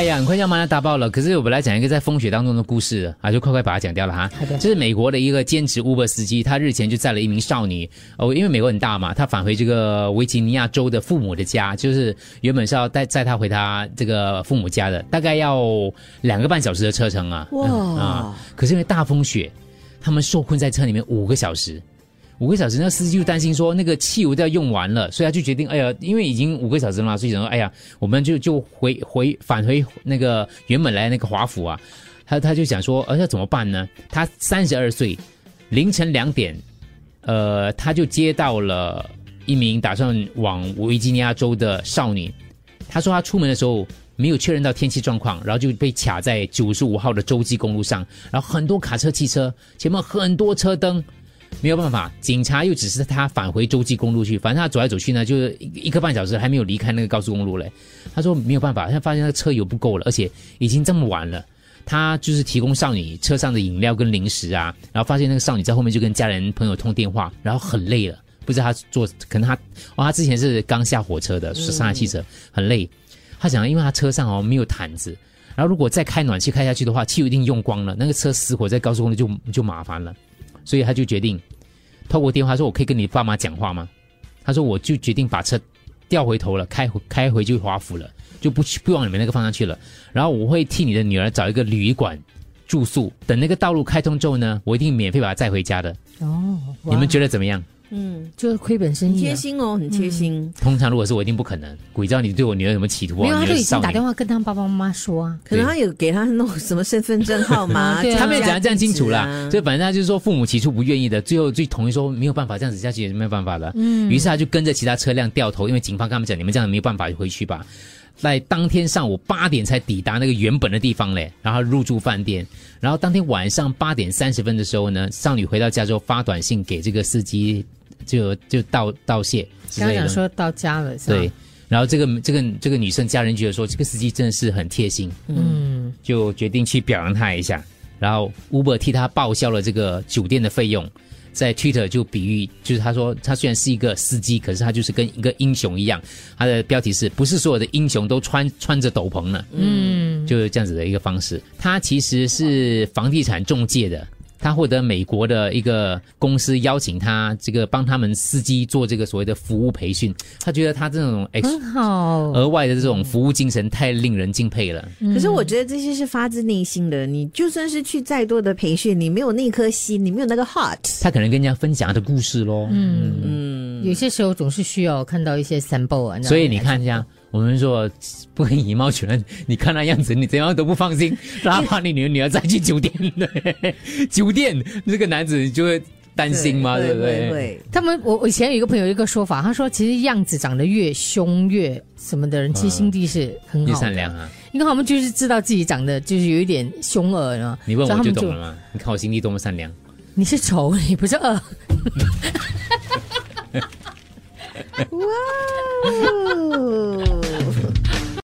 哎呀，很快就要马上打爆了。可是我本来讲一个在风雪当中的故事啊，就快快把它讲掉了哈。好的这是美国的一个兼职 Uber 司机，他日前就载了一名少女哦，因为美国很大嘛，他返回这个维吉尼亚州的父母的家，就是原本是要带载他回他这个父母家的，大概要两个半小时的车程啊。哇啊！可是因为大风雪，他们受困在车里面五个小时。五个小时，那司机就担心说那个汽油都要用完了，所以他就决定，哎呀，因为已经五个小时了嘛，所以想说，哎呀，我们就就回回返回那个原本来那个华府啊，他他就想说，呃，要怎么办呢？他三十二岁，凌晨两点，呃，他就接到了一名打算往维吉尼亚州的少女，他说他出门的时候没有确认到天气状况，然后就被卡在九十五号的洲际公路上，然后很多卡车、汽车，前面很多车灯。没有办法，警察又只是他返回洲际公路去。反正他走来走去呢，就是一一个半小时还没有离开那个高速公路嘞。他说没有办法，他发现那个车油不够了，而且已经这么晚了。他就是提供少女车上的饮料跟零食啊，然后发现那个少女在后面就跟家人朋友通电话，然后很累了，不知道他坐，可能他哦，他之前是刚下火车的，是上海汽车，很累。他想，因为他车上哦没有毯子，然后如果再开暖气开下去的话，汽油一定用光了，那个车死火在高速公路就就麻烦了。所以他就决定透过电话说：“我可以跟你爸妈讲话吗？”他说：“我就决定把车调回头了，开回开回去华府了，就不去不往你们那个方向去了。然后我会替你的女儿找一个旅馆住宿，等那个道路开通之后呢，我一定免费把她载回家的。哦，你们觉得得怎么样？嗯，就是亏本生意、啊？贴心哦，很贴心。通常如果是我，一定不可能。鬼知道你对我女儿有没有企图没有，啊？他就已经打电话跟他爸爸妈妈说啊。可能他有给他弄什么身份证号码，他没有讲得这样清楚啦，啊所以反正他就是说父母起初不愿意的，最后最同意说没有办法这样子下去也是没有办法的。嗯，于是他就跟着其他车辆掉头，因为警方跟他们讲你们这样没有办法回去吧。在当天上午八点才抵达那个原本的地方嘞，然后入住饭店，然后当天晚上八点三十分的时候呢，少女回到家之后发短信给这个司机，就就道道谢之刚刚。讲说到家了，是吧？对，然后这个这个这个女生家人觉得说这个司机真的是很贴心，嗯，就决定去表扬他一下。然后 Uber 替他报销了这个酒店的费用，在 Twitter 就比喻，就是他说他虽然是一个司机，可是他就是跟一个英雄一样。他的标题是不是所有的英雄都穿穿着斗篷呢？嗯，就是这样子的一个方式。他其实是房地产中介的。他获得美国的一个公司邀请他，这个帮他们司机做这个所谓的服务培训。他觉得他这种 ex 很好。额外的这种服务精神太令人敬佩了。可是我觉得这些是发自内心的。你就算是去再多的培训，你没有那颗心，你没有那个 heart。他可能跟人家分享他的故事咯。嗯，有些时候总是需要看到一些 sample 啊。所以你看一下，我们说不可以以貌取人，你看那样子，你怎样都不放心，哪怕你女儿女儿再去酒店，对，酒店这个男子就会担心嘛，对不会对？会。他们，我我以前有一个朋友有一个说法，他说其实样子长得越凶越什么的人，其实心地是很好的，善良啊！因为他们就是知道自己长得就是有一点凶恶呢。你问我就懂了嘛？你看我心地多么善良。你是丑，你不是恶。哇哦！